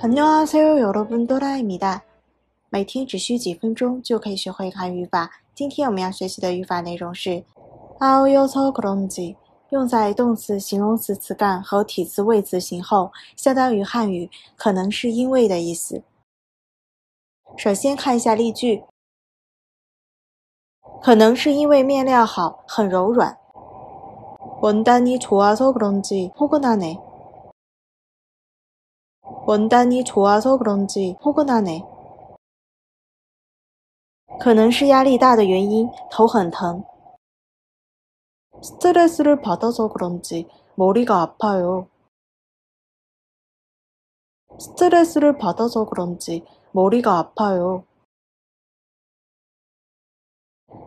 안녕하세요, 여러분. 도라입니다. 每天只需几分钟就可以学会韩语法。今天我们要学习的语法内容是“아우요서그런지”，用在动词、形容词词干和体词谓词形后，相当于汉语“可能是因为”的意思。首先看一下例句：可能是因为面料好，很柔软。원단이좋아서그런지포근하네 원단이 좋아서 그런지 포근하네. 可能是压力大的原因，头很疼。 스트레스를 받아서 그런지 머리가 아파요. 스트레스를 받아서 그런지 머리가 아파요.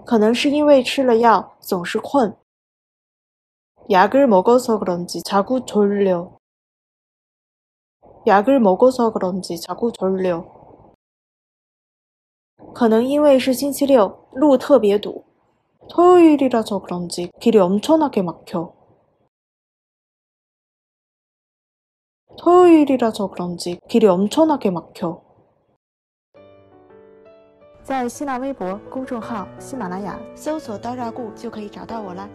可能是因为吃了药总是困。 약을 먹어서 그런지 자꾸 졸려. 약을 먹어서 그런지 자꾸 졸려. 可能因为是星期六，路特别堵。 토요일이라서 그런지 길이 엄청나게 막혀. 토요일이라서 그런지 길이 엄청나게 막혀. 在新浪微博公众号“喜马拉雅”搜索“刀扎固”就可以找到我啦。